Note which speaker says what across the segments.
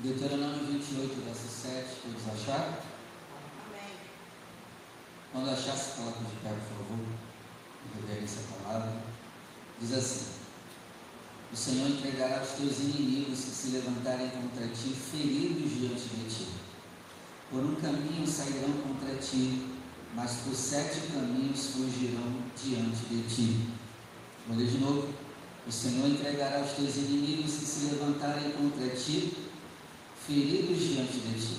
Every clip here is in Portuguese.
Speaker 1: Deuteronômio 28, verso 7, todos acharam?
Speaker 2: Amém.
Speaker 1: Quando achar, se coloca de pé, por favor, e essa palavra. Diz assim: O Senhor entregará os teus inimigos que se levantarem contra ti, feridos diante de ti. Por um caminho sairão contra ti, mas por sete caminhos fugirão diante de ti. Vou ler de novo. O Senhor entregará os teus inimigos que se levantarem contra ti, feridos diante de ti.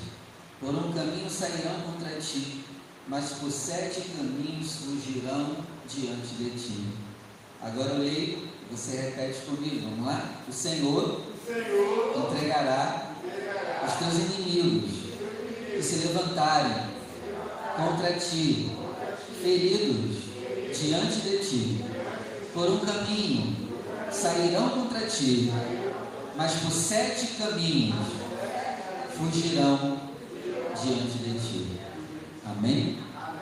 Speaker 1: Por um caminho sairão contra ti, mas por sete caminhos fugirão diante de ti. Agora eu leio, você repete comigo, vamos lá? O Senhor,
Speaker 3: Senhor
Speaker 1: entregará
Speaker 3: entregará
Speaker 1: os teus inimigos que se levantarem contra ti, feridos diante de ti. Por um caminho sairão contra ti, mas por sete caminhos fugirão diante de ti. Amém?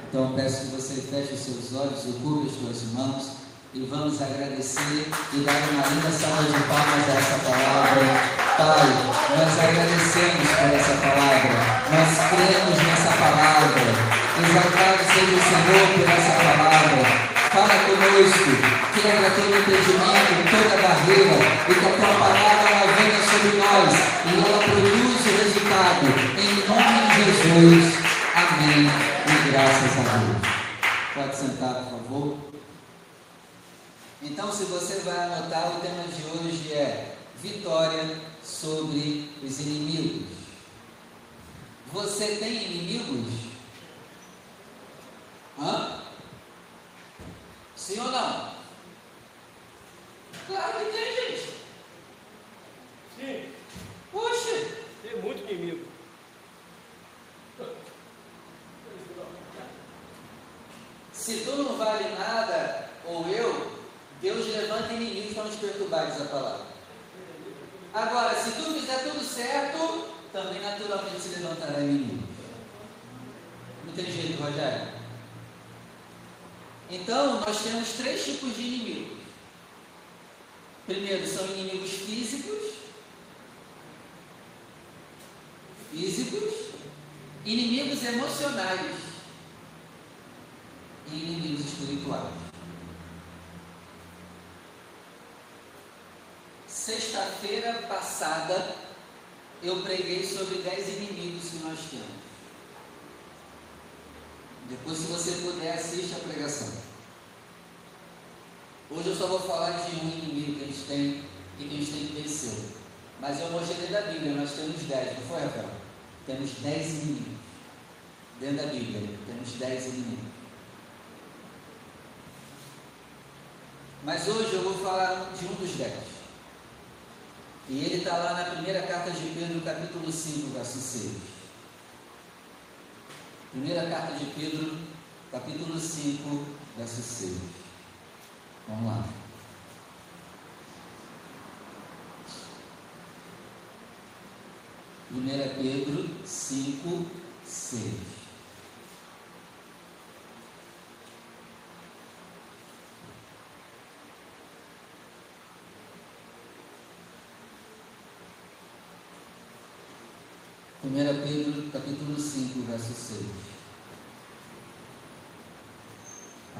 Speaker 1: Então peço que você feche os seus olhos e cubra as suas mãos e vamos agradecer e dar uma linda salva de palmas a essa palavra. Pai, nós agradecemos por essa palavra, nós cremos nessa palavra. Exaltado seja o Senhor por essa palavra. Fala conosco, quebra todo impedimento, toda barreira, e que a tua palavra venha sobre nós e ela produza o resultado. Em nome de Jesus. Amém. E graças a Deus. Pode sentar, por favor. Então, se você vai anotar, o tema de hoje é Vitória sobre os inimigos. Você tem inimigos? Hã? Sim ou não? Claro que tem, gente.
Speaker 3: Sim,
Speaker 1: Puxa,
Speaker 3: tem muito inimigo.
Speaker 1: Se tu não vale nada, ou eu, Deus levanta inimigos para nos perturbar, diz a palavra. Agora, se tu fizer tudo certo, também naturalmente se levantará inimigo. Não tem jeito, Rogério? Então, nós temos três tipos de inimigos. Primeiro, são inimigos físicos. Físicos. Inimigos emocionais. E inimigos espirituais. Sexta-feira passada, eu preguei sobre dez inimigos que nós temos. Depois, se você puder, assiste a pregação. Hoje eu só vou falar de um inimigo que a gente tem e que a gente tem que vencer. Mas eu mostrei da Bíblia, nós temos dez, não foi, Rafael? Temos dez inimigos. Dentro da Bíblia, temos dez inimigos. Mas hoje eu vou falar de um dos dez. E ele está lá na primeira carta de Pedro, capítulo 5, verso 6. Primeira carta de Pedro, capítulo 5, verso 6. Vamos lá. Primeira Pedro 5, 6. Pedro, capítulo 5, verso 6.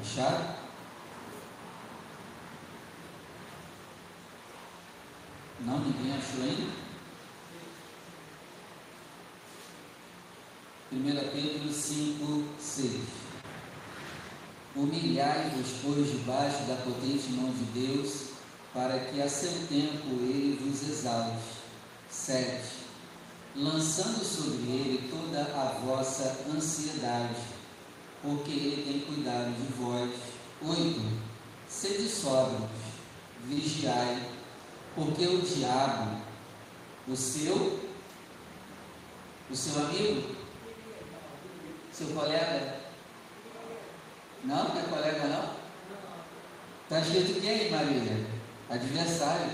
Speaker 1: Acharam? Não, ninguém achou ainda? 1 Pedro 5, 6. Humilhai-vos, pois, debaixo da potente mão de Deus, para que a seu tempo ele vos exalte. 7. Lançando sobre ele toda a vossa ansiedade, porque ele tem cuidado de vós. 8. Sede sóbrios, vigiai, porque o diabo, o seu, o seu amigo, seu colega, não? Não é colega não? Está escrito quem, Maria? Adversário,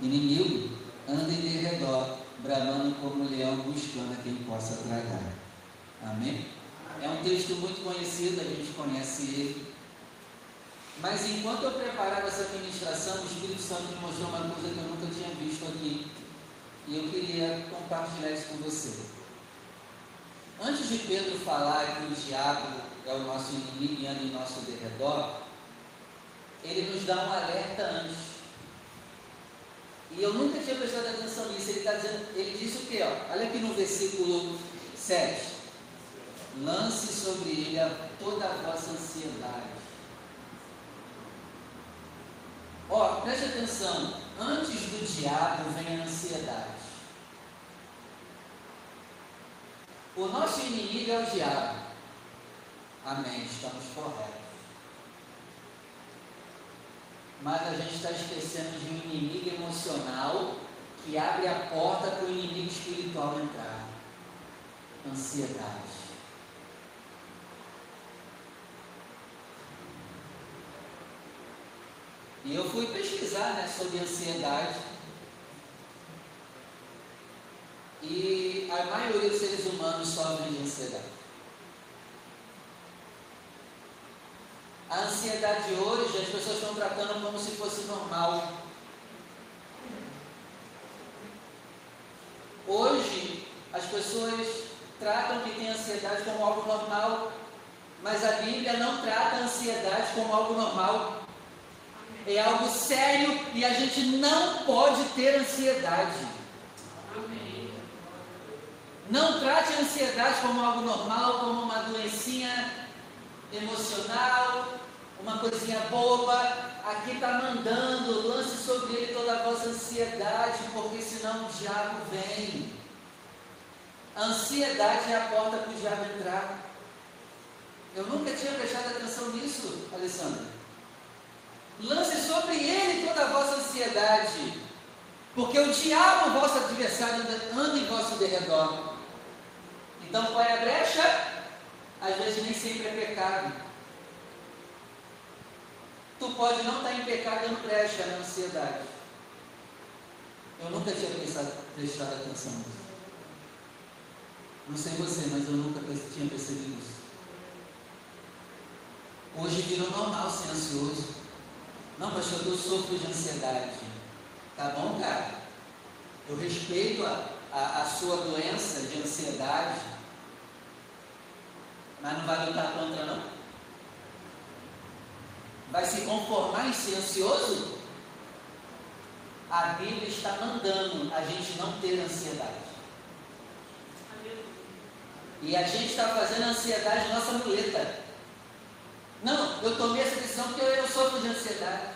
Speaker 1: inimigo, anda em derredor, bramando como leão, buscando a quem possa tragar. Amém? É um texto muito conhecido, a gente conhece ele. Mas enquanto eu preparava essa ministração, o Espírito Santo me mostrou uma coisa que eu nunca tinha visto aqui. E eu queria compartilhar isso com você. Antes de Pedro falar que o diabo é o nosso inimigo e anda em nosso derredor, ele nos dá um alerta antes. E eu nunca tinha prestado atenção nisso. Ele está dizendo, ele disse o quê? Ó? Olha aqui no versículo 7. Lance sobre ele toda a vossa ansiedade. Ó, preste atenção. Antes do diabo vem a ansiedade. O nosso inimigo é o diabo. Amém, estamos corretos. Mas a gente está esquecendo de um inimigo emocional que abre a porta para o inimigo espiritual entrar. Ansiedade. E eu fui pesquisar né, sobre ansiedade. E a maioria dos seres humanos sofrem de ansiedade. A ansiedade hoje, as pessoas estão tratando como se fosse normal. Hoje, as pessoas tratam que tem ansiedade como algo normal, mas a Bíblia não trata a ansiedade como algo normal. É algo sério e a gente não pode ter ansiedade. Não trate a ansiedade como algo normal, como uma doencinha emocional, uma coisinha boba. Aqui está mandando, lance sobre ele toda a vossa ansiedade, porque senão o diabo vem. A ansiedade é a porta para o diabo entrar. Eu nunca tinha prestado atenção nisso, Alessandra. Lance sobre ele toda a vossa ansiedade, porque o diabo, vosso adversário, anda em vosso derredor. Então, qual é a brecha? Às vezes nem sempre é pecado. Tu pode não estar em pecado dando brecha na ansiedade. Eu nunca tinha pensado, prestado atenção nisso. Não sei você, mas eu nunca tinha percebido isso. Hoje virou normal ser ansioso. Não, pastor, eu sofro de ansiedade. Tá bom, cara? Eu respeito a, a, a sua doença de ansiedade, mas não vai lutar contra, não? Vai se conformar em ser ansioso? A Bíblia está mandando a gente não ter ansiedade. E a gente está fazendo a ansiedade nossa muleta. Não, eu tomei essa decisão porque eu, eu sofro de ansiedade.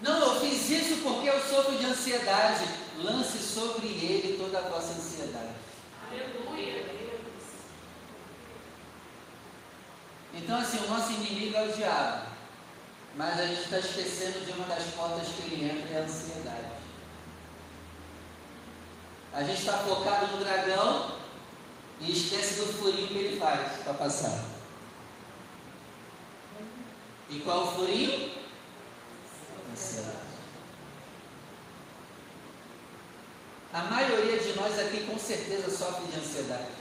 Speaker 1: Não, eu fiz isso porque eu sofro de ansiedade. Lance sobre ele toda a vossa ansiedade. Aleluia. Então, assim, o nosso inimigo é o diabo. Mas a gente está esquecendo de uma das portas que ele entra, é a ansiedade. A gente está focado no dragão e esquece do furinho que ele faz para passar. E qual o furinho? Ansiedade. A maioria de nós aqui com certeza sofre de ansiedade.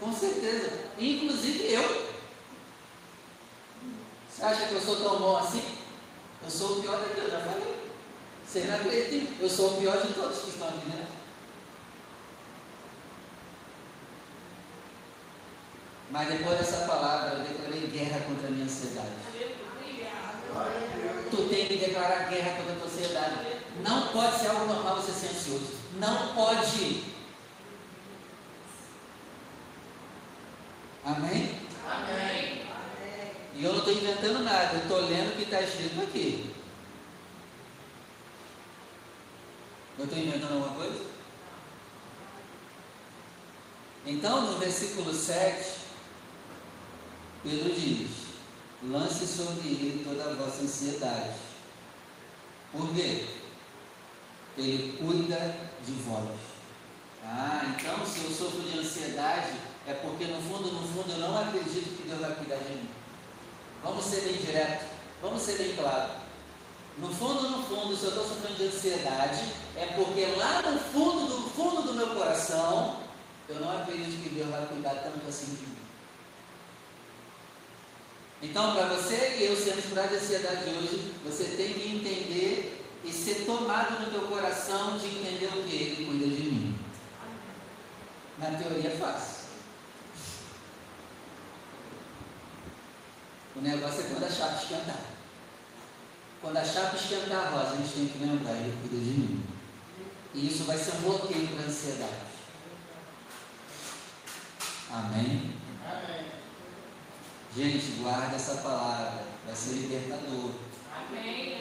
Speaker 1: Com certeza. Inclusive eu. Você acha que eu sou tão bom assim? Eu sou o pior daqui, eu já falei. Você não acredita? Eu sou o pior de todos que estão aqui, né? Mas depois dessa palavra, eu declarei guerra contra a minha ansiedade. Tu tem que declarar guerra contra a tua ansiedade. Não pode ser algo normal você ser ansioso. Não pode. Amém?
Speaker 3: Amém.
Speaker 1: E eu não estou inventando nada, eu estou lendo o que está escrito aqui. Eu estou inventando alguma coisa? Então, no versículo 7, Pedro diz: lance sobre ele toda a vossa ansiedade. Por quê? Ele cuida de vós. Ah, então se eu sofro de ansiedade, é porque no fundo, no fundo, eu não acredito que Deus vai cuidar de mim. Vamos ser bem direto, vamos ser bem claro. No fundo, no fundo, se eu estou sofrendo de ansiedade, é porque lá no fundo, do fundo do meu coração, eu não acredito que Deus vai cuidar tanto assim de mim. Então, para você e eu sermos curados de ansiedade hoje, você tem que entender e ser tomado no teu coração de entender o que Ele cuida de mim. Na teoria é fácil. O negócio é quando a chapa esquentar. Quando a chapa esquentar, Rosa, a gente tem que lembrar, Ele cuida de mim. E isso vai ser um bloqueio para a ansiedade. Amém? Amém? Gente, guarda essa palavra. Vai ser libertador.
Speaker 2: Amém.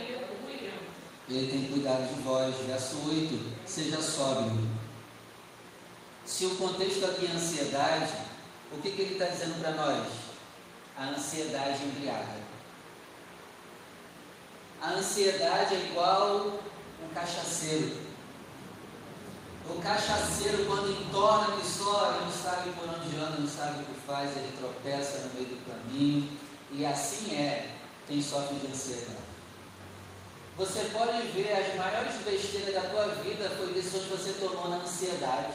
Speaker 1: Ele tem cuidado de vós. Verso 8. Seja sóbrio. Se o contexto aqui é ansiedade, o que, que ele está dizendo para nós? A ansiedade embriaga. A ansiedade é igual um cachaceiro. O cachaceiro, quando entorna a história, não sabe por onde anda, não sabe o que faz, ele tropeça no meio do caminho. E assim é quem sofre de ansiedade. Você pode ver as maiores besteiras da tua vida foi decisões que você tomou na ansiedade.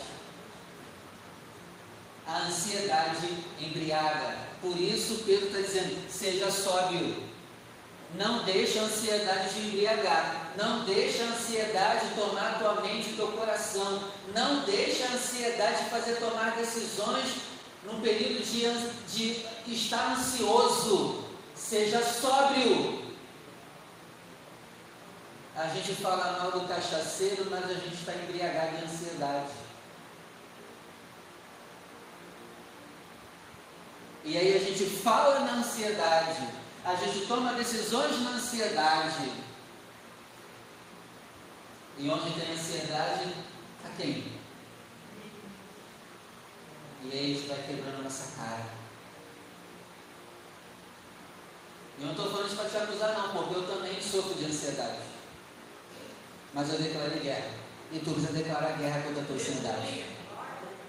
Speaker 1: A ansiedade embriaga. Por isso Pedro está dizendo, seja sóbrio. Não deixe a ansiedade te embriagar. Não deixe a ansiedade tomar tua mente e teu coração. Não deixe a ansiedade fazer tomar decisões num período de, de estar ansioso. Seja sóbrio. A gente fala mal do cachaceiro, mas a gente está embriagado de ansiedade. E aí a gente fala na ansiedade, a gente toma decisões na ansiedade. E onde tem ansiedade, está quem? E aí a gente vai quebrando nossa cara. Eu não estou falando isso para te acusar não, porque eu também sofro de ansiedade. Mas eu declarei guerra. E tu precisa declarar guerra contra a tua ansiedade.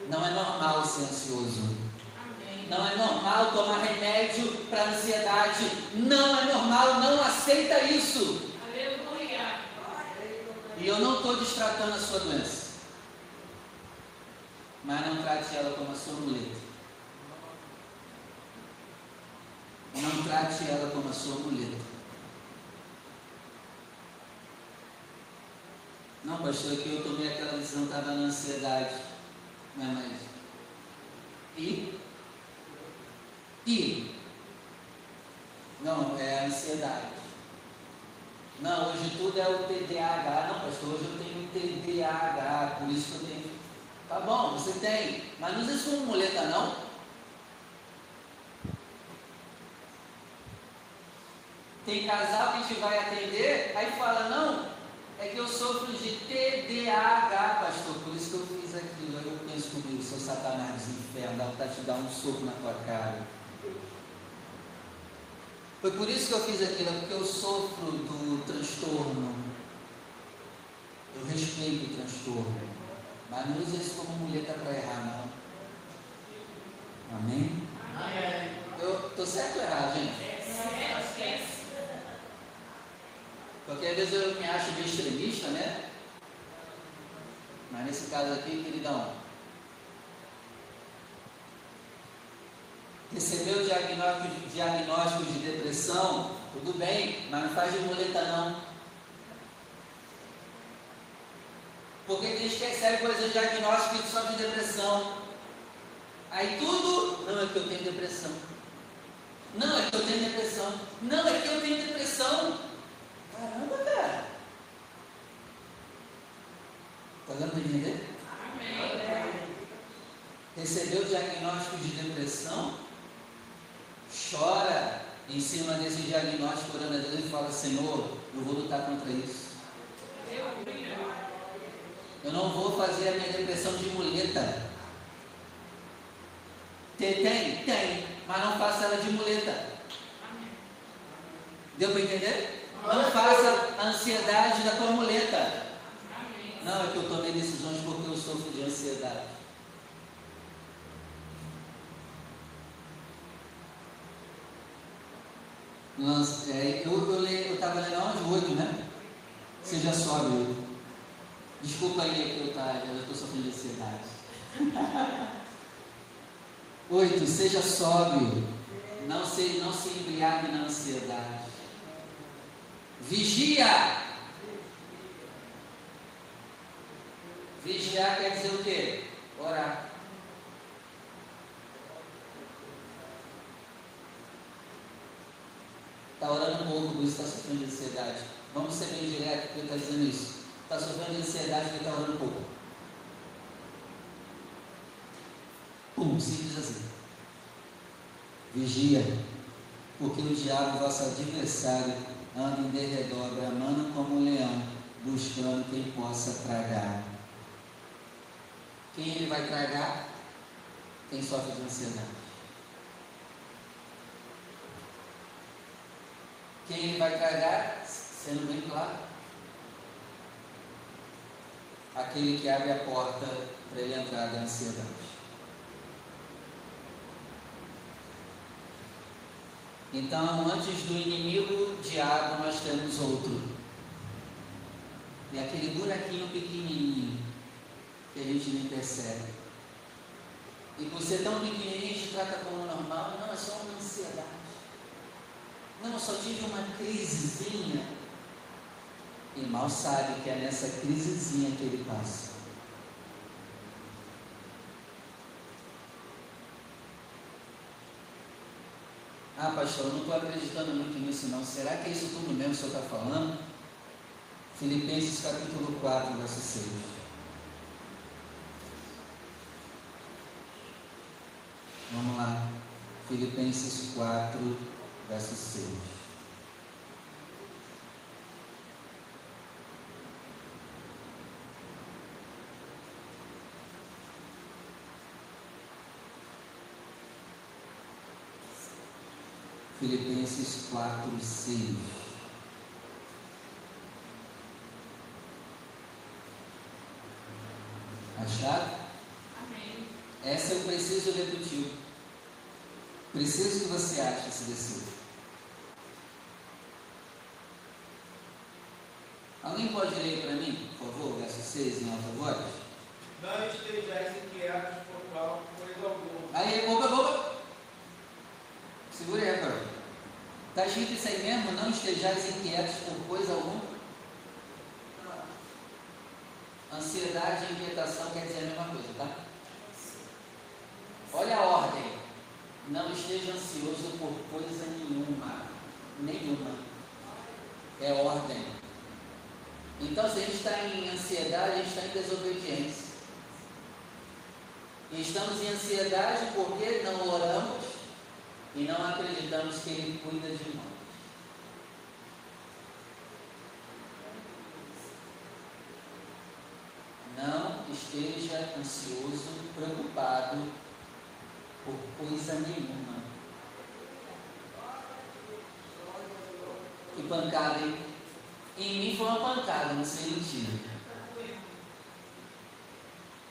Speaker 1: Não é normal ser ansioso. Não é normal tomar remédio para ansiedade. Não é normal, não aceita isso. E eu não estou destratando a sua doença. Mas não trate ela como a sua muleta. Não trate ela como a sua muleta. Não, pastor, é que eu tomei aquela decisão, estava na ansiedade. Não é mais. E e não, é a ansiedade. Não, hoje tudo é o TDAH. Não, pastor, hoje eu tenho TDAH, por isso que eu tenho. Tá bom, você tem, mas não usa isso como muleta, não. Tem casal que a gente vai atender, aí fala, não, é que eu sofro de TDAH, pastor, por isso que eu fiz aquilo. Aí eu penso comigo, seu satanás inferno, dá para te dar um soco na tua cara. Foi por isso que eu fiz aquilo, é porque eu sofro do transtorno. Eu respeito o transtorno. Mas não use isso como muleta para errar, não. Amém? Amém. Eu estou certo ou errado, gente? Porque às vezes eu me acho de extremista, né? Mas nesse caso aqui, queridão, recebeu diagnóstico, diagnóstico de depressão, tudo bem, mas não faz de muleta não. Porque tem gente que recebe, por exemplo, diagnóstico de sofre de depressão. Aí tudo, não é que eu tenho depressão. Não é que eu tenho depressão. Não é que eu tenho depressão. Caramba, cara. Está dando para entender? Amém. Recebeu diagnóstico de depressão, chora em cima desse diagnóstico, orando a Deus e fala: Senhor, eu vou lutar contra isso. Eu não vou fazer a minha depressão de muleta. Tem? Tem, tem, mas não faça ela de muleta. Deu para entender? Não faça a ansiedade da tua muleta. Não, é que eu tomei decisões porque eu sofro de ansiedade. É, eu estava eu, eu lendo hoje 8, né? Você já sobe. Desculpa aí que eu tá, estou sofrendo ansiedade. 8. Seja sóbrio. Não se, não se embriague na ansiedade. Vigia. Vigiar quer dizer o quê? Orar. Está orando um pouco, por isso está sofrendo de ansiedade. Vamos ser bem direto, porque está dizendo isso. Está sofrendo de ansiedade porque está orando um pouco. Pum, simples assim. Vigia, porque o diabo, vosso adversário, anda em derredor, bramando como um leão, buscando quem possa tragar. Quem ele vai tragar? Quem sofre de ansiedade. Quem ele vai tragar? Sendo bem claro. Aquele que abre a porta para ele entrar da ansiedade. Então, antes do inimigo diabo, nós temos outro. E aquele buraquinho pequenininho que a gente nem percebe. E por ser tão pequenininho, a gente trata como normal. Não, é só uma ansiedade. Não, só tive uma crisezinha. E mal sabe que é nessa crisezinha que ele passa. Ah, pastor, eu não estou acreditando muito nisso não. Será que é isso tudo mesmo que o senhor está falando? Filipenses capítulo 4, verso 6. Vamos lá. Filipenses 4, verso 6. Filipenses 4, 6. Achado? Amém. Essa eu preciso repetir. Preciso que você ache esse versículo. Alguém pode ler para mim, por favor, verso 6 em alta voz?
Speaker 3: Não estejais inquietos por qual coisa alguma.
Speaker 1: Aí, opa, opa. Segura aí, Carol. Está escrito isso aí mesmo? Não estejais inquietos por coisa alguma? Ansiedade e inquietação quer dizer a mesma coisa, tá? Olha a ordem. Não esteja ansioso por coisa nenhuma. Nenhuma. É ordem. Então, se a gente está em ansiedade, a gente está em desobediência. E estamos em ansiedade porque não oramos e não acreditamos que Ele cuida de nós. Não esteja ansioso, preocupado por coisa nenhuma. Que pancada, hein? Em mim foi uma pancada, não sei mentira.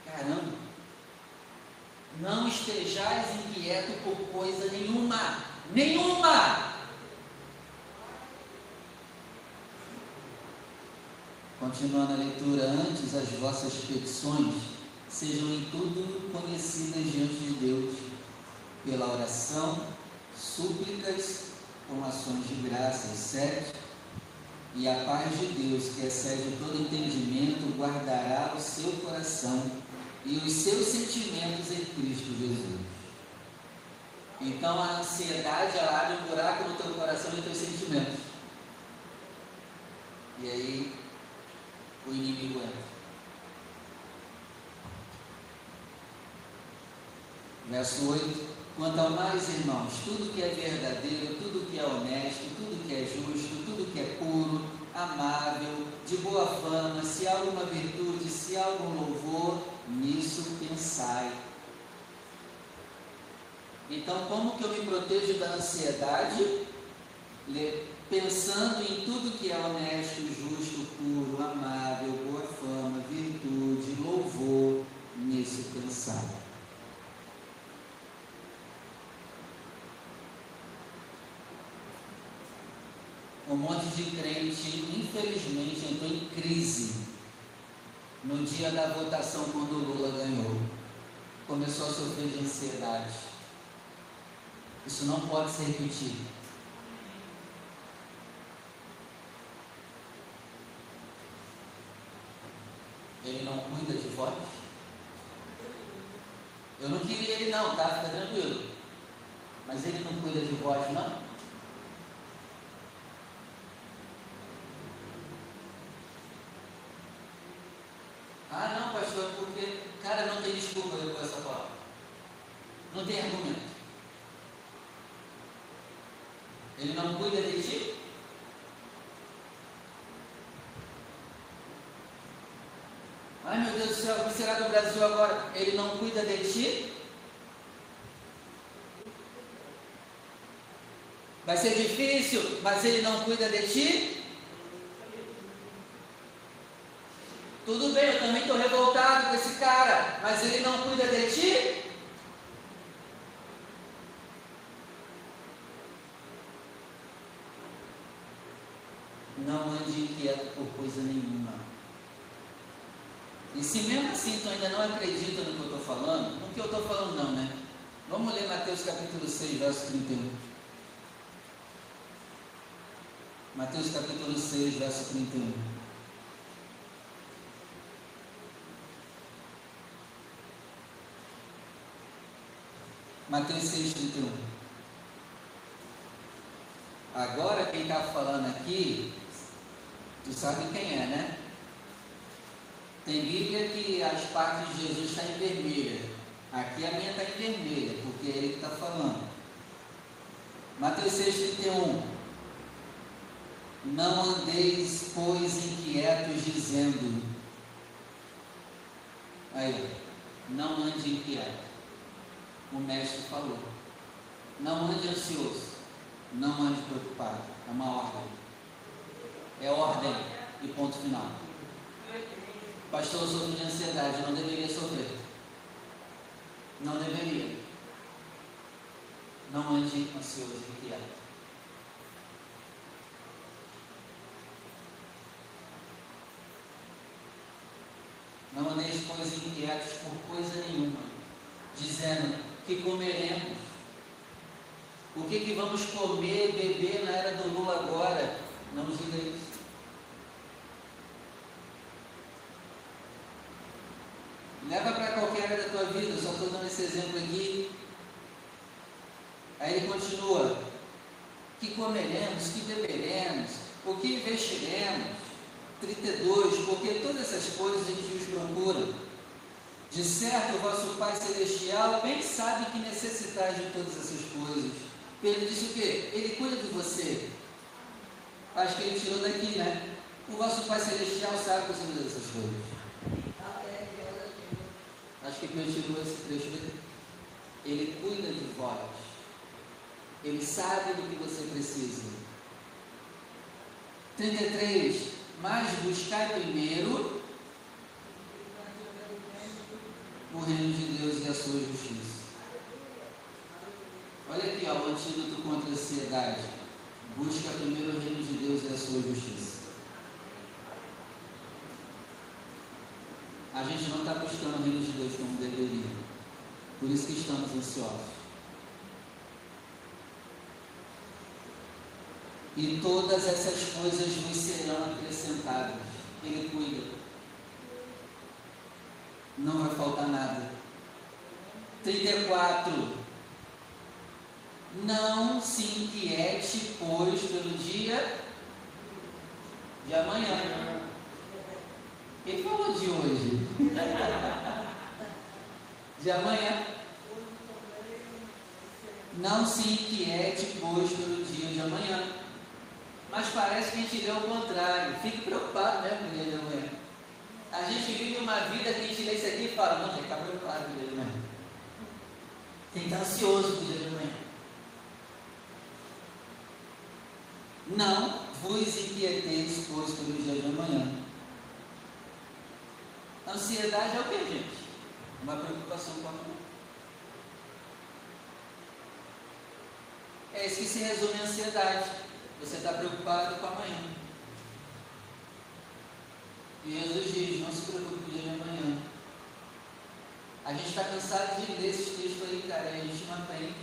Speaker 1: Caramba. Não estejais inquieto por coisa nenhuma. Nenhuma! Continuando a leitura, antes as vossas petições sejam em tudo conhecidas diante de Deus, pela oração, súplicas, com ações de graças, sete. E a paz de Deus, que excede todo entendimento, guardará o seu coração e os seus sentimentos em Cristo Jesus. Então a ansiedade ela abre um buraco no teu coração e nos teus sentimentos. E aí o inimigo entra. Verso 8. Quanto ao mais, irmãos, tudo que é verdadeiro, tudo que é honesto, tudo que é justo, tudo que é puro, amável, de boa fama, se há alguma virtude, se há algum louvor, nisso pensai. Então, como que eu me protejo da ansiedade? Pensando em tudo que é honesto, justo, puro, amável, boa fama, virtude, louvor, nisso pensar. Um monte de crente, infelizmente, entrou em crise no dia da votação quando o Lula ganhou. Começou a sofrer de ansiedade. Isso não pode ser repetido. Ele não cuida de vós? Eu não queria ele não, tá? Fica tranquilo. Mas ele não cuida de vós, não? Ah, não, pastor, porque, cara, não tem desculpa depois dessa palavra. Não tem argumento. Ele não cuida de ti? Ai meu Deus do céu, o que será do Brasil agora? Ele não cuida de ti? Vai ser difícil, mas ele não cuida de ti? Tudo bem, eu também estou revoltado com esse cara, mas ele não cuida de ti? Não ande inquieto por coisa nenhuma. E se mesmo assim tu ainda não acredita no que eu estou falando, no que eu estou falando não, né? Vamos ler Mateus capítulo 6, verso 31. Mateus capítulo 6, verso 31. Mateus 6, 31. Agora quem está falando aqui, tu sabe quem é, né? Tem Bíblia que as partes de Jesus estão tá em vermelha. Aqui a minha está em vermelha, porque é ele que está falando. Mateus 6, 31. Não andeis, pois, inquietos, dizendo. Aí, não ande inquieto. O mestre falou. Não ande ansioso. Não ande preocupado. É uma ordem. É ordem e ponto final. Pastor, eu de ansiedade, não deveria sofrer. Não deveria. Não ande ansioso e inquieto. Não andeis, pois, inquietos por coisa nenhuma, dizendo que comeremos, o que, que vamos comer, beber na era do Lula agora. Não diga isso. Leva para qualquer área da tua vida, só estou dando esse exemplo aqui. Aí ele continua: que comeremos, que beberemos, o que investiremos. 32, porque todas essas coisas a gente os procura. De certo, o vosso Pai Celestial bem sabe que necessitais de todas essas coisas. Ele disse o quê? Ele cuida de você. Acho que ele tirou daqui, né? O vosso Pai Celestial sabe que você cuida dessas coisas. Acho que Deus tirou esse trecho dele. Ele cuida de vós. Ele sabe do que você precisa. 33. Mas buscai primeiro o reino de Deus e a sua justiça. Olha aqui, ó, o antídoto contra a ansiedade. Busca primeiro o reino de Deus e a sua justiça. a gente não está buscando o reino de Deus como deveria. Por isso que estamos ansiosos. E todas essas coisas nos serão acrescentadas. Ele cuida. Não vai faltar nada. 34. Não se inquiete, pois, pelo dia de amanhã quem falou de hoje? De amanhã. Não se inquiete, pois, pelo dia de amanhã. Mas parece que a gente lê o contrário. Fique preocupado mesmo com o dia de amanhã. A gente vive uma vida que a gente lê isso aqui e fala, não, tem que ficar preocupado com o dia de amanhã. Tem que estar ansioso com o dia de amanhã. Não vos inquieteis, pois, pelo dia de amanhã Ansiedade é o que, gente? Uma preocupação com a amanhã. É isso que se resume a ansiedade. Você está preocupado com amanhã. E Jesus diz, não se preocupe com o dia de amanhã. A gente está cansado de ler esses textos aí, cara, e a gente não aprende.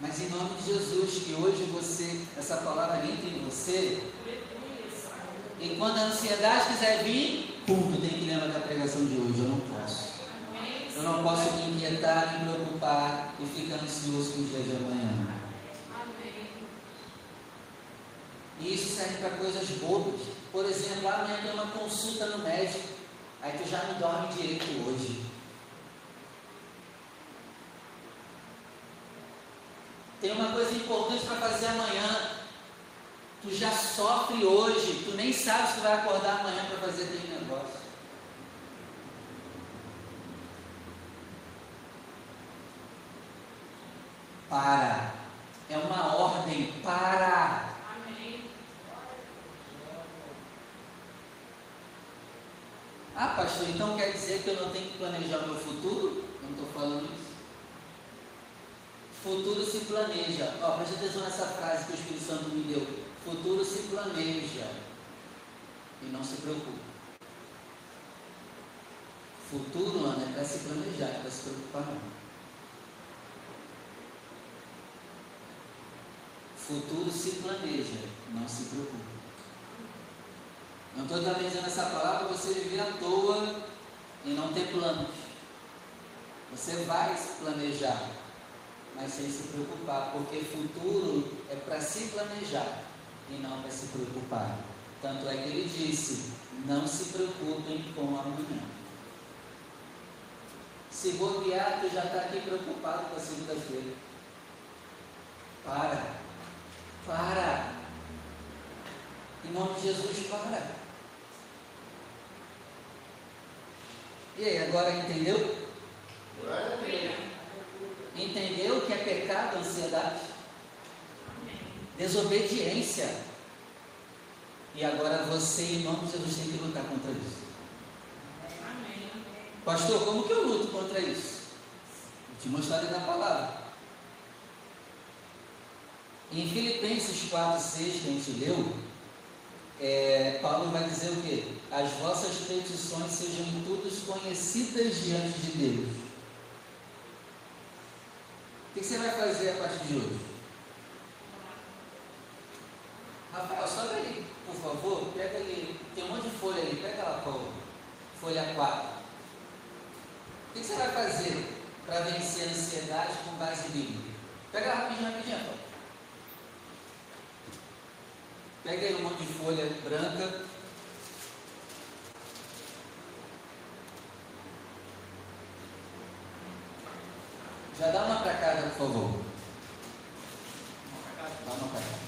Speaker 1: Mas em nome de Jesus, que hoje você, essa palavra entre em você, E quando a ansiedade quiser vir, pum, tu tem que lembrar da pregação de hoje. Eu não posso. Eu não posso me inquietar, me preocupar e ficar ansioso com o dia de amanhã. E isso serve para coisas bobas. Por exemplo, amanhã tem uma consulta no médico. Aí tu já não dorme direito hoje. Tem uma coisa importante para fazer amanhã. Tu já sofre hoje. Tu nem sabe se vai acordar amanhã para fazer aquele negócio. Para. É uma ordem. Para. Ah, pastor, então quer dizer que eu não tenho que planejar meu futuro? Eu não estou falando isso. Futuro se planeja. Ó, presta atenção nessa frase que o Espírito Santo me deu. Futuro se planeja. E não se preocupa. Futuro, Ana, é para se planejar, é para se preocupar não. Futuro se planeja, não se preocupa. Não estou também dizendo essa palavra você viver à toa e não ter planos. Você vai se planejar, mas sem se preocupar, porque futuro é para se planejar e não para se preocupar. Tanto é que ele disse: não se preocupem com amanhã. Se bobear, tu já está aqui preocupado com a segunda-feira. Para. Para. Em nome de Jesus, para. E aí, agora entendeu? Entendeu que é pecado a ansiedade? Desobediência. E agora você, em nome de Jesus, tem que lutar contra isso. Pastor, como que eu luto contra isso? Vou te mostrar ali na palavra. Em Filipenses 4, 6, que a gente leu, é, Paulo vai dizer o quê? As vossas petições sejam em todos conhecidas diante de Deus. O que você vai fazer a partir de hoje? Rafael, sobe ali, por favor. Pega ali. Tem um monte de folha ali. Pega lá, Paulo. Folha 4. O que você vai fazer para vencer a ansiedade com base bíblica? Pega rapidinho, rapidinho, Paulo. Pega aí um monte de folha branca. Já dá uma para casa, por favor. Dá uma para cá.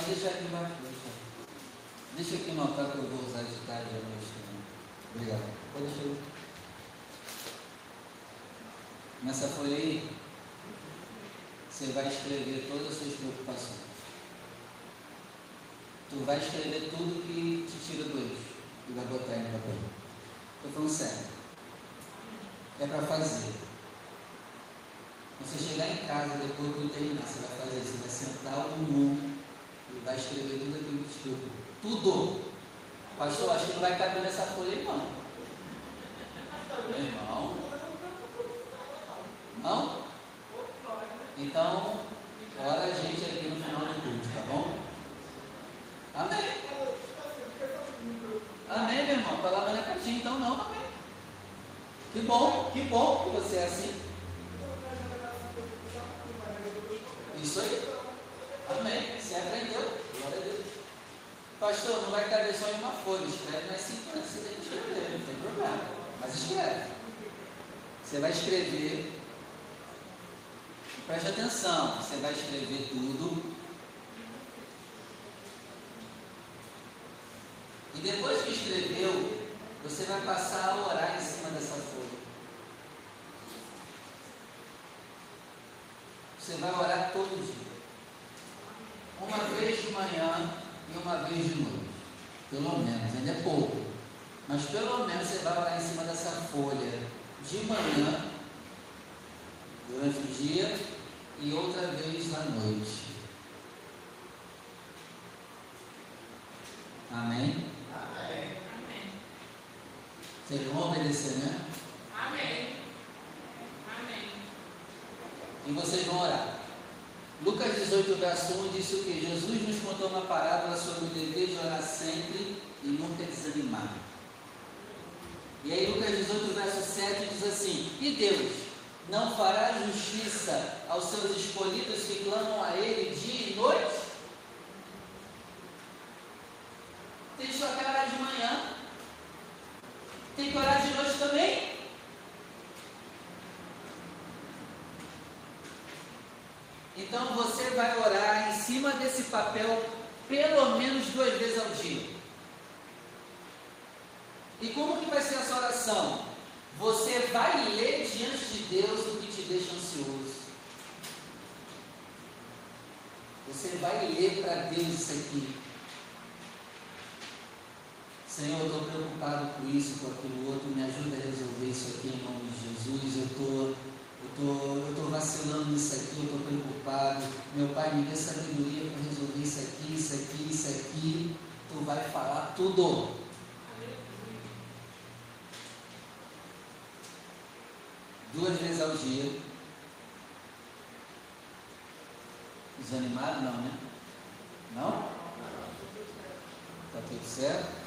Speaker 1: Pode deixar aqui embaixo. Deixa, deixa aqui notar que eu vou usar de tarde à noite também. Obrigado. Pode deixar. Nessa folha aí, você vai escrever todas as suas preocupações. Tu vai escrever tudo que te tira do eixo e vai botar aí no papel. Estou falando sério. É para fazer. Você chegar em casa depois que terminar, você vai fazer. Você vai sentar o mundo e vai escrever tudo aquilo que preocupa. Tudo. Pastor, acho que não vai caber nessa folha não. Meu irmão. Não? Então, ora a gente aqui no final do culto, tá bom? Amém. Amém, meu irmão. A palavra não é pra ti, então não, amém. Que bom, que bom que você é assim. não vai caber só em uma folha, escreve mais cinco anos, você escrever, não tem problema. Mas escreve. Você vai escrever, preste atenção, você vai escrever tudo. E depois que escreveu, você vai passar a orar em cima dessa folha. Você vai orar todo dia. Uma vez de manhã e uma vez de noite. Pelo menos, ainda é pouco. Mas pelo menos você vai orar em cima dessa folha de manhã, durante o dia, e outra vez na noite. Amém? Amém. Vocês vão obedecer, né?
Speaker 2: Amém. Amém.
Speaker 1: E vocês vão orar. Lucas 18, verso 1 disse o que? Jesus nos contou uma parábola sobre o dever de orar sempre e nunca desanimar. E aí Lucas 18, verso 7 diz assim: E Deus não fará justiça aos seus escolhidos que clamam a Ele dia e noite? Tem que orar de manhã, tem que orar de noite também. Então você vai orar desse papel pelo menos duas vezes ao dia. E como que vai ser essa oração? Você vai ler diante de Deus o que te deixa ansioso. Você vai ler para Deus isso aqui. Senhor, eu estou preocupado com isso, com aquilo outro, me ajuda a resolver isso aqui em nome de Jesus. Eu estou eu tô, eu tô vacilando nisso aqui, eu estou Meu pai me dê sabedoria para resolver isso aqui, isso aqui, isso aqui. Tu vai falar tudo. duas vezes ao dia. Desanimado não, né? Não? Está tudo certo?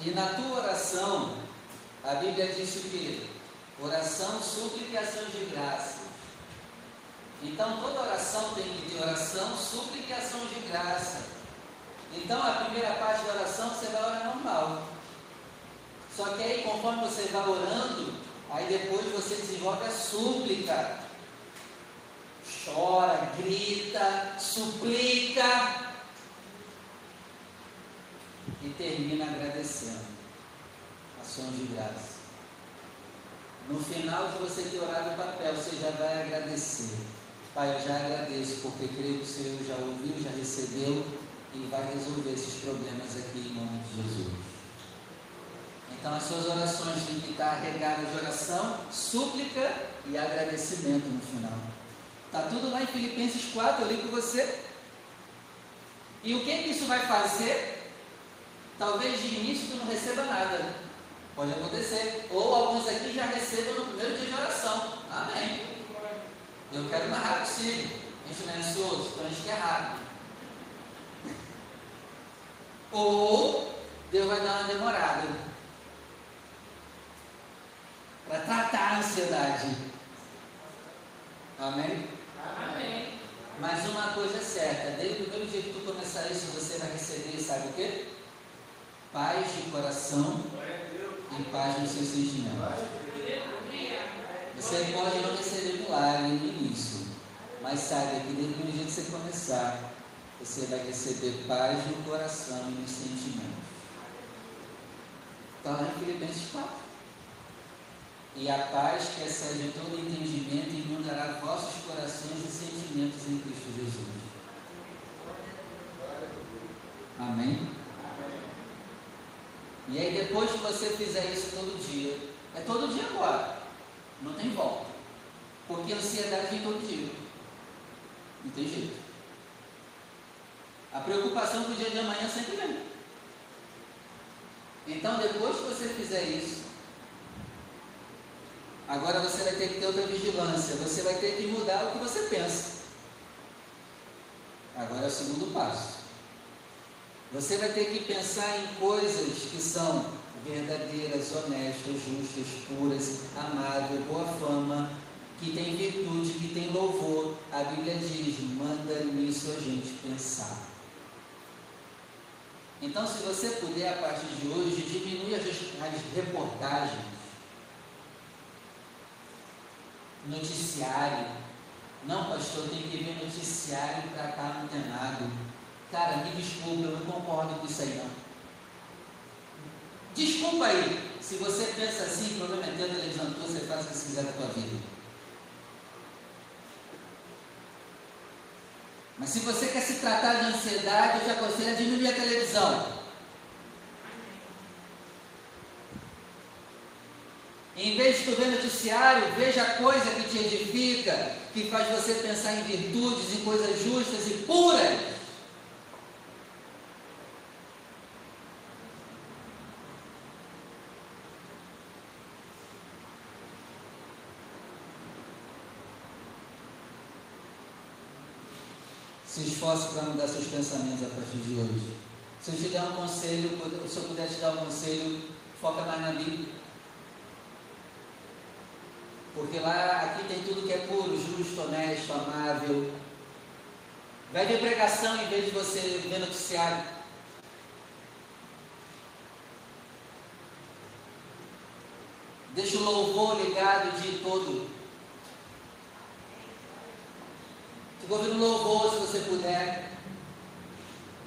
Speaker 1: E na tua oração, a Bíblia diz o que? Oração, súplica e ação de graça. Então toda oração tem que ter oração, súplica e ação de graça. Então a primeira parte da oração você vai orar normal. Só que aí, conforme você vai orando, aí depois você desenvolve a súplica. Chora, grita, suplica e termina agradecendo. Ações de graça. No final de você ter orado o papel, você já vai agradecer. Pai, eu já agradeço, porque creio que o Senhor já ouviu, já recebeu e vai resolver esses problemas aqui em nome de Jesus. Então as suas orações têm que estar regadas de oração, súplica e agradecimento no final. Está tudo lá em Filipenses 4, eu li com você. E o que, que isso vai fazer? Talvez de início tu não receba nada. Pode acontecer. Ou alguns aqui já recebam no primeiro dia de oração. Amém. Eu quero mais rápido possível. A gente não é ansioso, então a gente quer rápido. Ou Deus vai dar uma demorada para tratar a ansiedade. Amém?
Speaker 2: Amém.
Speaker 1: Mas uma coisa é certa, desde o primeiro dia que tu começar isso, você vai receber, sabe o quê? Paz de coração e paz nos seus sentimentos. Você pode não receber milagre no início, mas saiba que desde o dia que você começar, você vai receber paz no coração e nos sentimentos. Está lá em Filipenses 4. E a paz que excede todo entendimento inundará vossos corações e sentimentos em Cristo Jesus. Amém? E aí depois que você fizer isso todo dia, é todo dia agora, não tem volta. Porque a ansiedade vem todo dia. Não tem jeito. A preocupação com o dia de amanhã sempre vem. Então depois que você fizer isso, Agora você vai ter que ter outra vigilância, você vai ter que mudar o que você pensa. Agora é o segundo passo. Você vai ter que pensar em coisas que são verdadeiras, honestas, justas, puras, amáveis, boa fama, que tem virtude, que tem louvor. A Bíblia diz: manda nisso a gente pensar. Então, se você puder, a partir de hoje, diminui as, as reportagens noticiário. Não, pastor, tem que ver noticiário para estar antenado. Cara, me desculpa, eu não concordo com isso aí não. Desculpa aí, se você pensa assim, o problema é teu, televisão tua, você faz o que você quiser da tua vida. Mas se você quer se tratar de ansiedade, eu te aconselho a diminuir a televisão. Em vez de tu ver noticiário, veja coisa que te edifica, que faz você pensar em virtudes e coisas justas e puras, esforce para mudar seus pensamentos a partir de hoje. Se eu te der um conselho, se eu puder te dar um conselho, foca mais na Bíblia. Porque lá, aqui tem tudo que é puro, justo, honesto, amável. Vai ver pregação em vez de você ver noticiário. Deixa o louvor ligado o dia todo. Fica ouvindo louvor se você puder.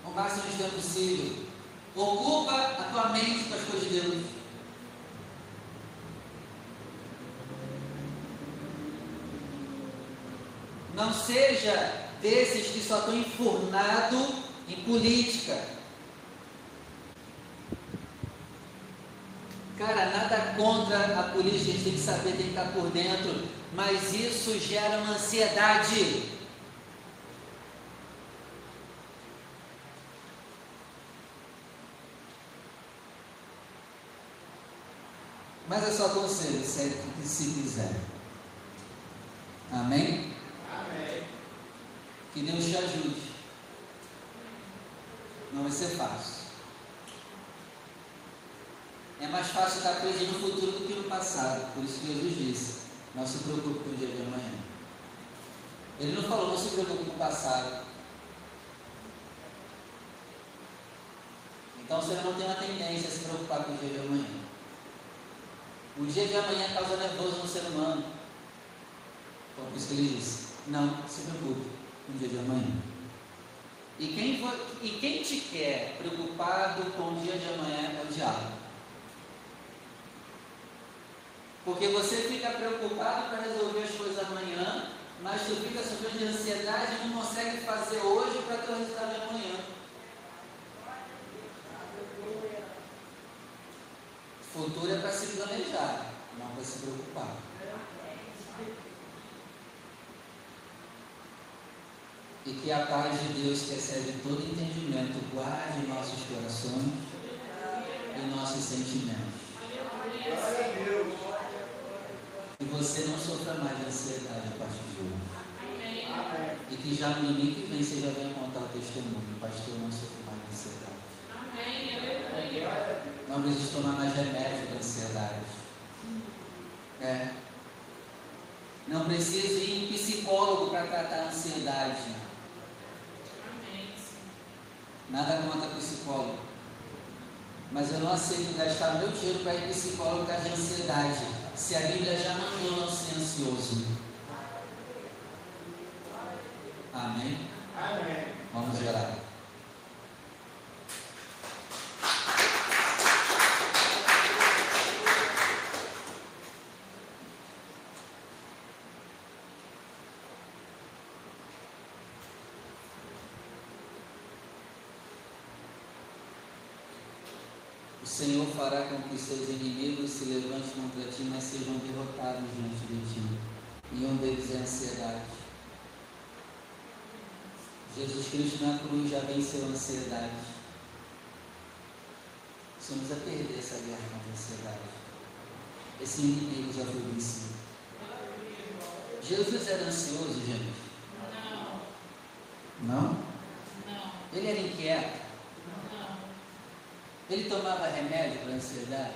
Speaker 1: O máximo de tempo possível. Ocupa a tua mente com as coisas de Deus. Não seja desses que só estão enfurnados em política. Cara, nada contra a política, a gente tem que saber, tem que estar por dentro, mas isso gera uma ansiedade. Mas é só conselho, se quiser. Amém? Que Deus te ajude. Não vai ser fácil. É mais fácil estar preso no futuro do que no passado. Por isso que Jesus disse: Não se preocupe com o dia de amanhã. Ele não falou, não se preocupe com o passado. Então você não tem uma tendência a se preocupar com o dia de amanhã. O dia de amanhã causa nervoso no ser humano. Então, por isso que ele disse: Não se preocupe no dia de amanhã. E quem, e quem te quer preocupado com o dia de amanhã é o diabo. Porque você fica preocupado para resolver as coisas amanhã, mas tu fica sofrendo de ansiedade e não consegue fazer hoje para ter o resultado amanhã. Futuro é para se planejar, não para se preocupar. e que a paz de Deus, que excede todo entendimento, guarde nossos corações e nossos sentimentos. E você não sofra mais de ansiedade a partir de hoje. E que já no domingo que vem você já venha contar o testemunho. Pastor, não sofro mais de ansiedade. Não preciso tomar mais remédio para ansiedade. É. Não preciso ir em psicólogo para tratar a ansiedade. Nada contra psicólogo. Mas eu não aceito gastar meu dinheiro para ir psicólogo por causa de ansiedade. Se a Bíblia já mandou não ser ansioso. Amém?
Speaker 3: Amém.
Speaker 1: Vamos orar. Senhor fará com que seus inimigos se levantem contra ti, mas sejam derrotados diante de ti. E um deles é a ansiedade. Jesus Cristo na cruz já venceu a ansiedade. Somos a perder essa guerra contra a ansiedade. Esse inimigo já foi vencido. Jesus era ansioso, gente? Não. Não? Não. Ele era inquieto. Ele tomava remédio para ansiedade?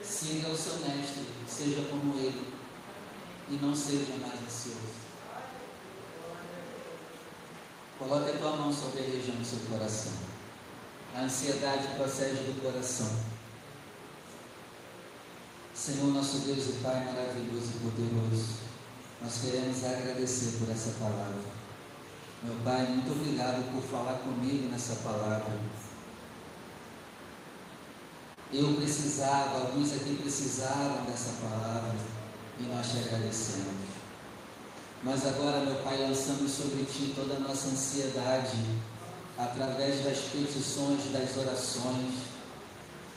Speaker 1: Siga o seu mestre, seja como ele, e não seja mais ansioso. Coloque a tua mão sobre a região do seu coração. A ansiedade procede do coração. Senhor, nosso Deus e Pai maravilhoso e poderoso. Nós queremos agradecer por essa palavra. Meu Pai, muito obrigado por falar comigo nessa palavra. Eu precisava, alguns aqui precisaram dessa palavra e nós te agradecemos. Mas agora, meu Pai, lançamos sobre ti toda a nossa ansiedade através das petições, das orações.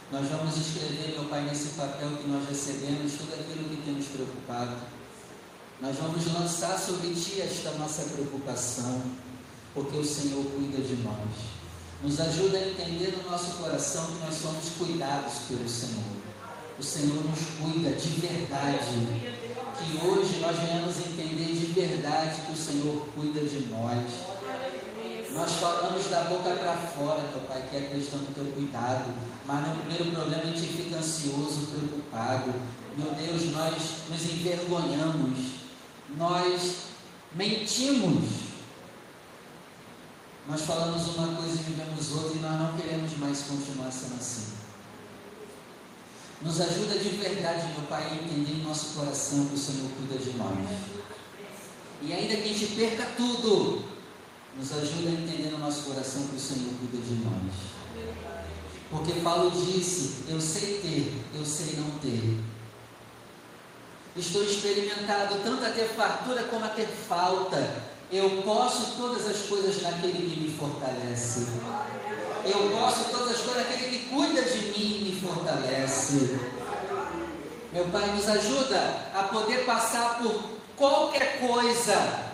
Speaker 1: Nós vamos escrever, meu Pai, nesse papel que nós recebemos, tudo aquilo que temos preocupado. Nós vamos lançar sobre Ti esta nossa preocupação, porque o Senhor cuida de nós. Nos ajuda a entender no nosso coração que nós somos cuidados pelo Senhor. O Senhor nos cuida de verdade. Que hoje nós venhamos entender de verdade que o Senhor cuida de nós. Nós falamos da boca para fora, teu Pai, que é questão do teu cuidado. Mas no primeiro problema a gente fica ansioso, preocupado. Meu Deus, nós nos envergonhamos. Nós mentimos nós falamos uma coisa e vivemos outra e nós não queremos mais continuar sendo assim. Nos ajuda de verdade, meu Pai, a entender em nosso coração que o Senhor cuida de nós. E ainda que a gente perca tudo, nos ajuda a entender no nosso coração que o Senhor cuida de nós. Porque Paulo disse: Eu sei ter, eu sei não ter. Estou experimentado tanto a ter fartura como a ter falta. Eu posso todas as coisas naquele que me fortalece. Eu posso todas as coisas naquele que cuida de mim e me fortalece. Meu Pai nos ajuda a poder passar por qualquer coisa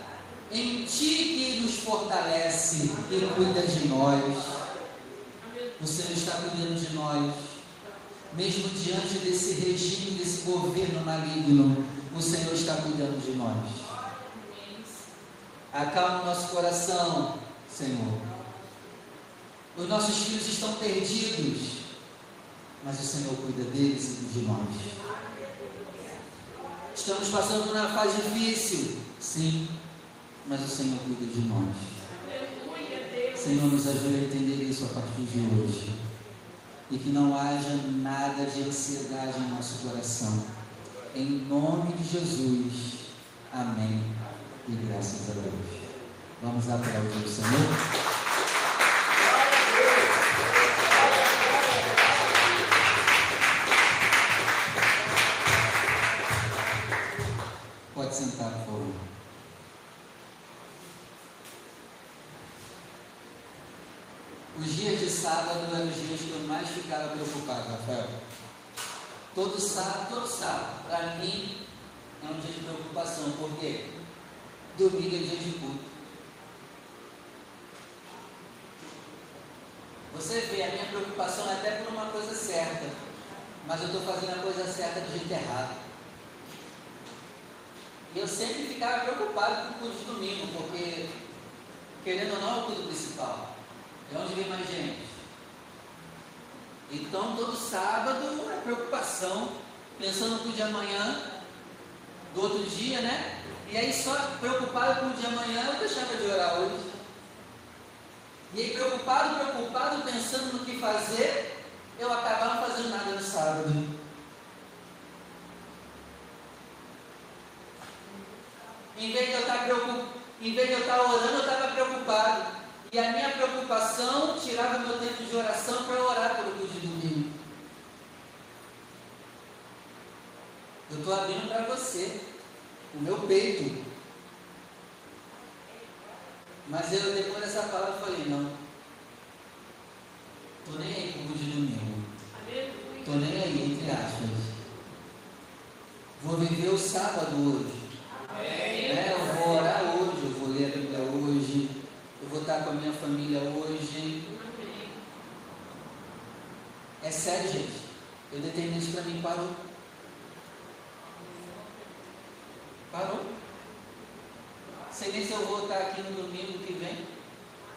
Speaker 1: em Ti que nos fortalece e cuida de nós. O Senhor está cuidando de nós. Mesmo diante desse regime, desse governo maligno, o Senhor está cuidando de nós. Acalma o nosso coração, Senhor. Os nossos filhos estão perdidos, mas o Senhor cuida deles e de nós. Estamos passando por uma fase difícil, sim, mas o Senhor cuida de nós. Senhor, nos ajude a entender isso a partir de hoje. E que não haja nada de ansiedade em nosso coração. Em nome de Jesus. Amém e graças a Deus. Vamos aplaudir o Senhor. Os dias de sábado eram os dias que eu mais ficava preocupado, Rafael. Todo sábado, todo sábado, para mim, é um dia de preocupação. Por quê? domingo é dia de culto. Você vê, a minha preocupação é até por uma coisa certa, mas eu estou fazendo a coisa certa do jeito errado. E eu sempre ficava preocupado com o culto de domingo, porque, querendo ou não, é o culto principal. Onde vem mais gente. Então, todo sábado é preocupação, pensando no de amanhã, do outro dia, né? E aí, só preocupado com o de amanhã, eu deixava de orar hoje. E aí, preocupado, preocupado, pensando no que fazer, eu acabava fazendo nada no sábado. Em vez de eu estar, preocup... em vez de eu estar orando, eu estava preocupado. E a minha preocupação tirava meu tempo de oração para orar pelo culto de domingo. Eu estou abrindo para você o meu peito. Mas eu, depois dessa palavra, falei: não, estou nem aí com o de domingo. Estou nem aí, entre aspas. Vou viver o sábado hoje. É, eu vou orar hoje, eu vou ler a Bíblia hoje, vou estar com a minha família hoje. É sério, gente. Eu determinei isso para mim, parou. Parou. Sei nem se eu vou estar aqui no domingo que vem.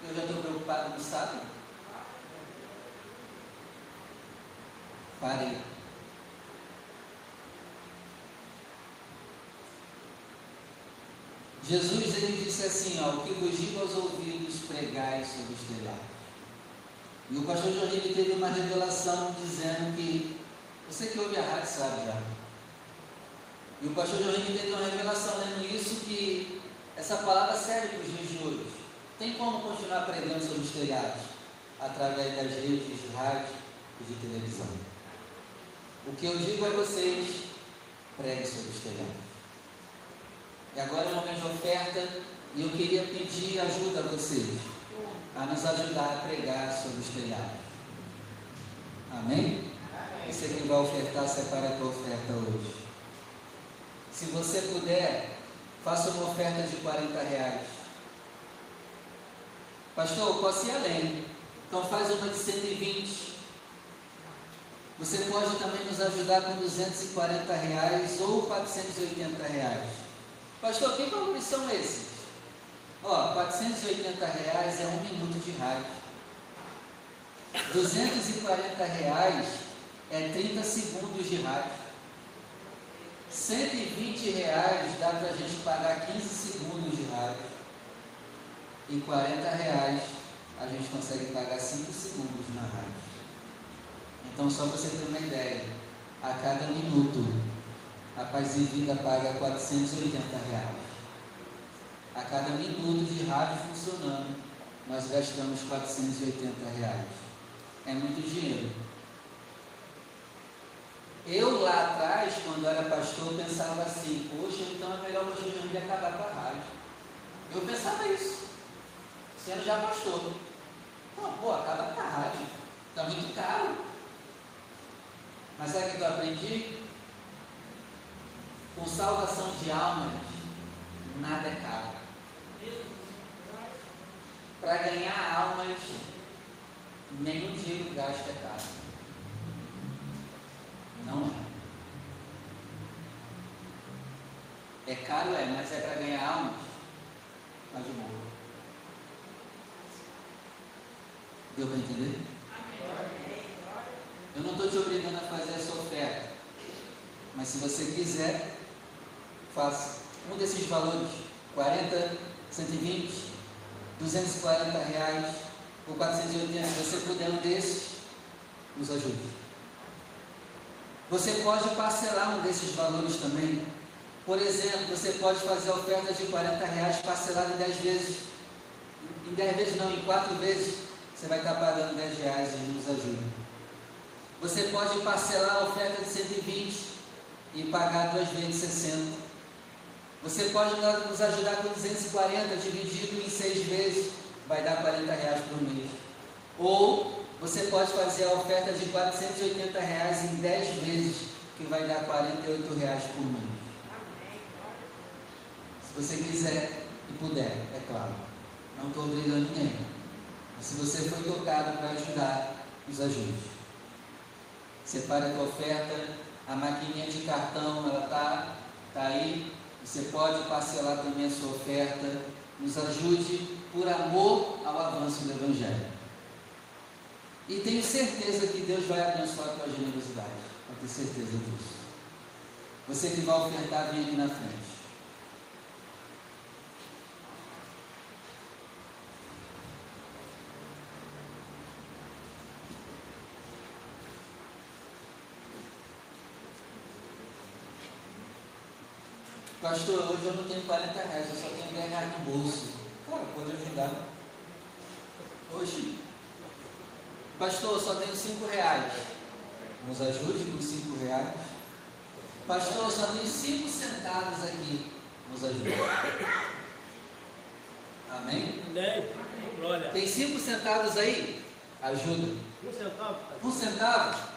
Speaker 1: Eu já estou preocupado no sábado. Parei. Jesus ele disse assim, ó, o que vos digo aos ouvidos, pregai sobre os telhados. E o pastor Jorginho teve uma revelação dizendo que, você que ouve a rádio sabe já, e o pastor Jorginho teve uma revelação lendo isso que essa palavra serve para os dias de hoje. Tem como continuar aprendendo sobre os telhados através das redes de rádio e de televisão. O que eu digo a vocês, pregue sobre os telhados. E agora é o momento de oferta e eu queria pedir ajuda a vocês a nos ajudar a pregar sobre os telhados. Amém? Você que vai ofertar, separa a tua oferta hoje. Se você puder, faça uma oferta de 40 reais. Pastor, eu posso ir além. Então faz uma de 120. Você pode também nos ajudar com 240 reais ou 480 reais. Pastor, que valores são esses? Ó, 480 reais é um minuto de rádio. 240 reais é 30 segundos de rádio. 120 reais dá para a gente pagar 15 segundos de rádio. E 40 reais a gente consegue pagar 5 segundos na rádio. Então, só para você ter uma ideia, a cada minuto, a Paz e Vida paga 480 reais. A cada minuto de rádio funcionando, nós gastamos 480 reais. É muito dinheiro. Eu lá atrás, quando era pastor, pensava assim, poxa, então é melhor hoje mesmo de acabar com a rádio. Eu pensava isso, sendo já pastor. Não, pô, acaba com a rádio. Está muito caro. Mas sabe o que eu aprendi? Com salvação de almas, nada é caro. Para ganhar almas, nenhum dinheiro gasto é caro. Não é. É caro, é, mas é para ganhar almas, mas de boa. Deu para entender? Eu não estou te obrigando a fazer essa oferta. Mas se você quiser, faça um desses valores, 40, 120, 240 reais ou 480. Se você puder um desses, nos ajude. Você pode parcelar um desses valores também. Por exemplo, você pode fazer a oferta de 40 reais parcelada em 10 vezes. Em 10 vezes não, em 4 vezes, você vai estar pagando 10 reais e nos ajuda. Você pode parcelar a oferta de 120 e pagar duas vezes 60. Você pode nos ajudar com 240 dividido em seis vezes, vai dar 40 reais por mês. Ou você pode fazer a oferta de 480 reais em 10 vezes, que vai dar 48 reais por mês. Se você quiser e puder, é claro. Não estou obrigando ninguém. Mas se você foi tocado para ajudar, nos ajude. Separe a tua oferta. A maquininha de cartão, ela está tá aí. Você pode parcelar também a sua oferta. Nos ajude por amor ao avanço do Evangelho. E tenho certeza que Deus vai abençoar a tua generosidade. Pode ter certeza disso. Você que vai ofertar, vem aqui na frente. Pastor, hoje eu não tenho 40 reais, eu só tenho 10 reais no bolso. Cara, pode ajudar. Hoje, pastor, eu só tenho 5 reais. Nos ajude com 5 reais. Pastor, eu só tenho 5 centavos aqui. Nos ajude. Amém?
Speaker 4: Glória.
Speaker 1: Tem 5 centavos aí? Ajuda.
Speaker 4: Um centavo.
Speaker 1: Um centavo?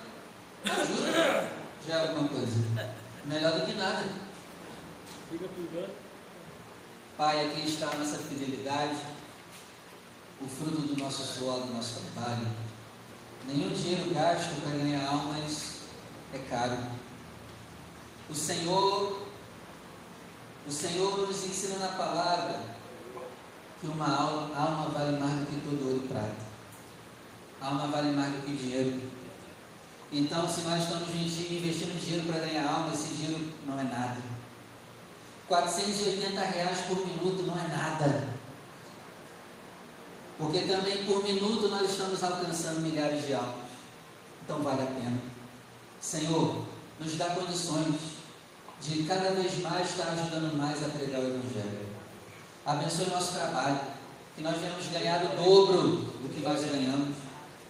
Speaker 1: Ajuda. Já é alguma coisa. Melhor do que nada. Pai, aqui está a nossa fidelidade, o fruto do nosso suor, do nosso trabalho. Nenhum dinheiro gasto para ganhar almas é caro. O Senhor, o Senhor nos ensina na palavra que uma alma, alma vale mais do que todo ouro e prata. Alma vale mais do que dinheiro. Então, se nós estamos investindo dinheiro para ganhar alma, esse dinheiro não é nada. 480 reais por minuto não é nada. Porque também por minuto nós estamos alcançando milhares de almas. Então vale a pena. Senhor, nos dá condições de cada vez mais estar ajudando mais a pregar o Evangelho. Abençoe o nosso trabalho, que nós venhamos ganhar o dobro do que nós ganhamos,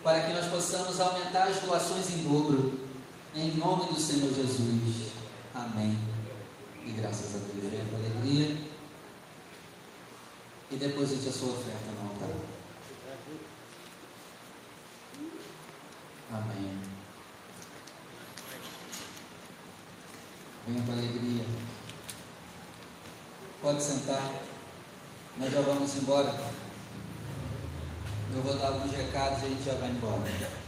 Speaker 1: para que nós possamos aumentar as doações em dobro Em nome do Senhor Jesus. Amém. E graças a Deus. Venha com alegria. E deposite a sua oferta no altar. Amém. Venha com alegria. Pode sentar. Nós já vamos embora. Eu vou dar alguns recados e a gente já vai embora.